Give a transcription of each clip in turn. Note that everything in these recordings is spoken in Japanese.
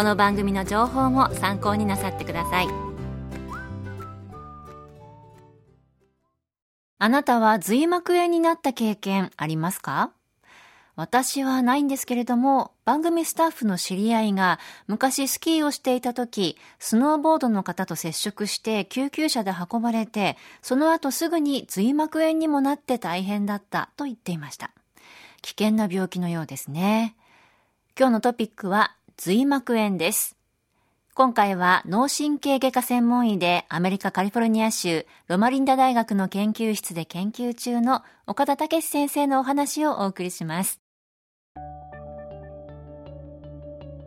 この番組の情報も参考になさってくださいあなたは髄膜炎になった経験ありますか？私はないんですけれども、番組スタッフの知り合いが昔スキーをしていた時、スノーボードの方と接触して救急車で運ばれて、その後すぐに髄膜炎にもなって大変だったと言っていました。危険な病気のようですね。今日のトピックは髄膜炎です。今回は脳神経外科専門医でアメリカカリフォルニア州ロマリンダ大学の研究室で研究中の岡田武先生のお話をお送りします。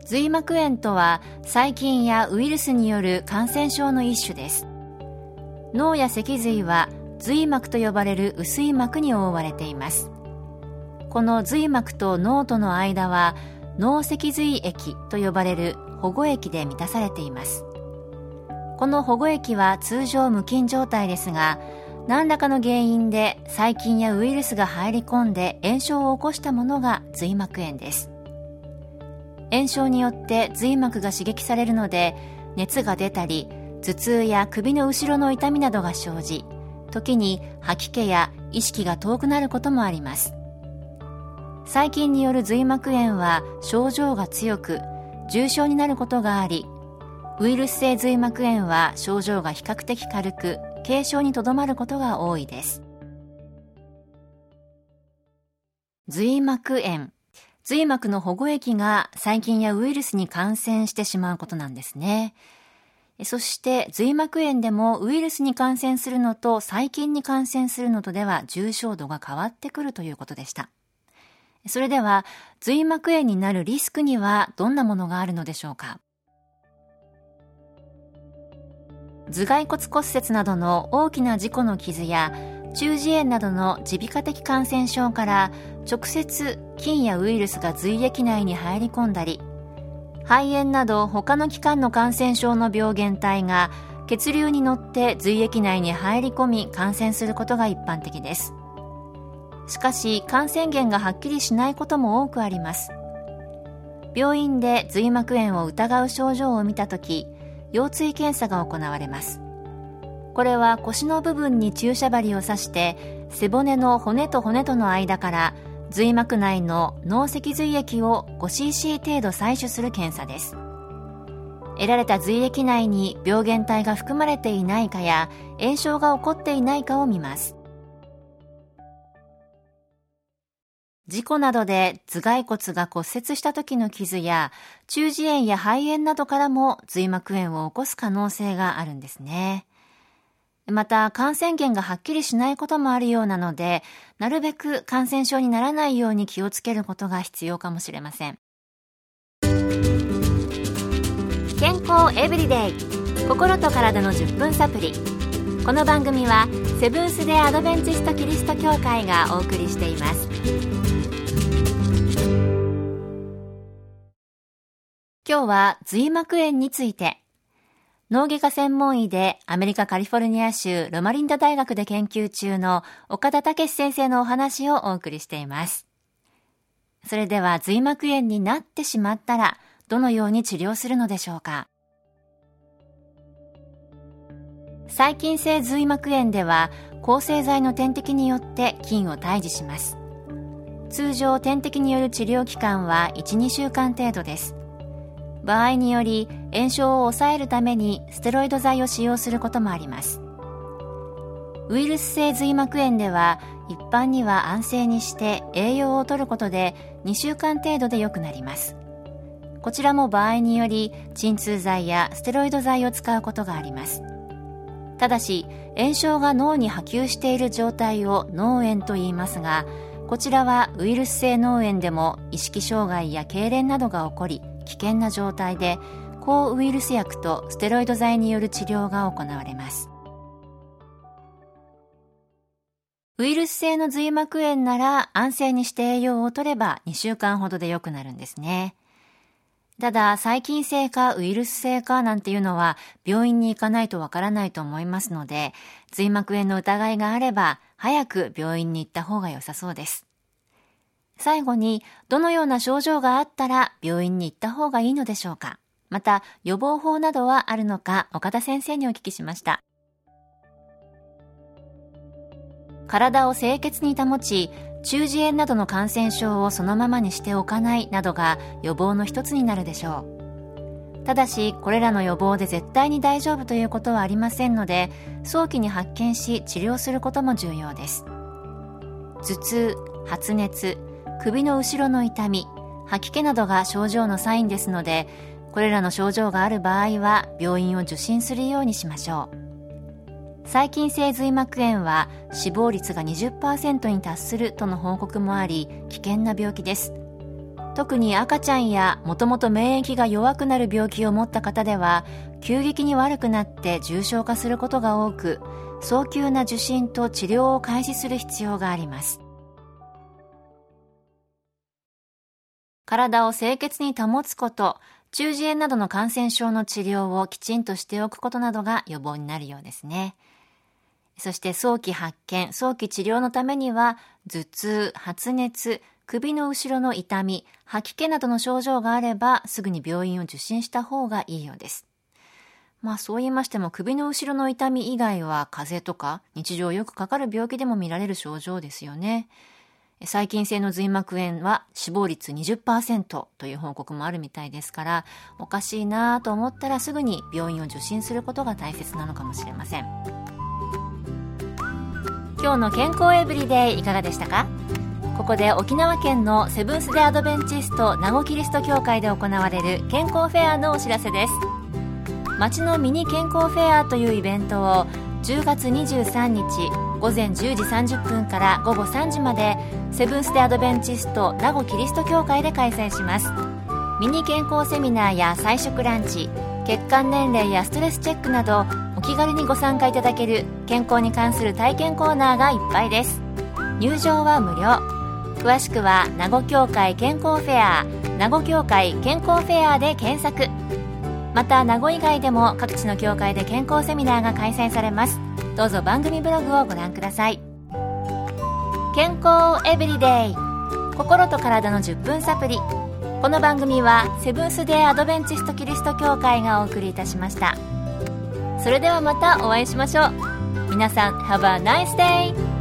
髄膜炎とは細菌やウイルスによる感染症の一種です脳や脊髄は髄膜と呼ばれる薄い膜に覆われていますこの髄膜と脳との間は脳脊髄液と呼ばれる保護液で満たされています。この保護液は通常無菌状態ですが何らかの原因で細菌やウイルスが入り込んで炎症を起こしたものが髄膜炎です。炎症によって髄膜が刺激されるので熱が出たり頭痛や首の後ろの痛みなどが生じ時に吐き気や意識が遠くなることもあります。細菌による髄膜炎は症状が強く重症になることがありウイルス性髄膜炎は症状が比較的軽く軽症にとどまることが多いです髄膜炎髄膜の保護液が細菌やウイルスに感染してしまうことなんですね。そして髄膜炎でもウイルスに感染するのと細菌に感染するのとでは重症度が変わってくるということでした。それでは髄膜炎になるリスクにはどんなものがあるのでしょうか？頭蓋骨骨折などの大きな事故の傷や中耳炎などの耳鼻科的感染症から直接菌やウイルスが髄液内に入り込んだり肺炎など他の器官の感染症の病原体が血流に乗って髄液内に入り込み感染することが一般的です。しかし感染源がはっきりしないことも多くあります。病院で髄膜炎を疑う症状を見た時腰椎検査が行われます。これは腰の部分に注射針を刺して背骨の骨と骨との間から髄膜内の脳脊髄液を 5cc 程度採取する検査です。得られた髄液内に病原体が含まれていないかや炎症が起こっていないかを見ます。事故などで頭蓋骨が骨折した時の傷や中耳炎や肺炎などからも髄膜炎を起こす可能性があるんですね。また感染源がはっきりしないこともあるようなので、なるべく感染症にならないように気をつけることが必要かもしれません。健康エブリデイ心と体の10分サプリこの番組はセブンス・デ・アドベンチスト・キリスト教会がお送りしています今日は髄膜炎について。脳外科専門医でアメリカカリフォルニア州ロマリンダ大学で研究中の岡田武先生のお話をお送りしています。それでは髄膜炎になってしまったらどのように治療するのでしょうか。細菌性髄膜炎では抗生剤の点滴によって菌を退治します。通常点滴による治療期間は12週間程度です。場合により炎症を抑えるためにステロイド剤を使用することもあります。ウイルス性髄膜炎では一般には安静にして栄養をとることで2週間程度で良くなります。こちらも場合により鎮痛剤やステロイド剤を使うことがあります。ただし炎症が脳に波及している状態を脳炎と言いますがこちらはウイルス性脳炎でも意識障害や痙攣などが起こり危険な状態で抗ウイルス薬とステロイド剤による治療が行われますウイルス性の髄膜炎なら安静にして栄養を取れば2週間ほどで良くなるんですね。ただ、細菌性かウイルス性かなんていうのは病院に行かないとわからないと思いますので、髄膜炎の疑いがあれば早く病院に行った方が良さそうです。最後に、どのような症状があったら病院に行った方がいいのでしょうか？また、予防法などはあるのか岡田先生にお聞きしました。体を清潔に保ち中耳炎などの感染症をそのままにしておかないなどが予防の一つになるでしょう。ただしこれらの予防で絶対に大丈夫ということはありませんので早期に発見し治療することも重要です。頭痛発熱首の後ろの痛み吐き気などが症状のサインですのでこれらの症状がある場合は病院を受診するようにしましょう。細菌性髄膜炎は死亡率が20%に達するとの報告もあり危険な病気です。特に赤ちゃんやもともと免疫が弱くなる病気を持った方では急激に悪くなって重症化することが多く早急な受診と治療を開始する必要があります。体を清潔に保つこと中耳炎などの感染症の治療をきちんとしておくことなどが予防になるようですね。そして早期発見、早期治療のためには、頭痛、発熱、首の後ろの痛み、吐き気などの症状があれば、すぐに病院を受診した方がいいようです。まあそう言いましても、首の後ろの痛み以外は風邪とか日常よくかかる病気でも見られる症状ですよね。細菌性の髄膜炎は死亡率20%という報告もあるみたいですから、おかしいなと思ったらすぐに病院を受診することが大切なのかもしれません。今日の健康エブリデイいかがでしたか？ここで沖縄県のセブンス・デ・アドベンチスト名護キリスト教会で行われる健康フェアのお知らせです町のミニ健康フェアというイベントを10月23日午前10時30分から午後3時までセブンス・デ・アドベンチスト名護キリスト教会で開催します。ミニ健康セミナーや菜食ランチ血管年齢やストレスチェックなどお気軽にご参加いただける健康に関する体験コーナーがいっぱいです。入場は無料。詳しくは名護協会健康フェア名護協会健康フェアで検索。また名護以外でも各地の協会で健康セミナーが開催されます。どうぞ番組ブログをご覧ください。健康エブリデイ心と体の10分サプリ。この番組はセブンス・デー・アドベンチスト・キリスト教会がお送りいたしました。それではまたお会いしましょう。皆さん Have a nice day!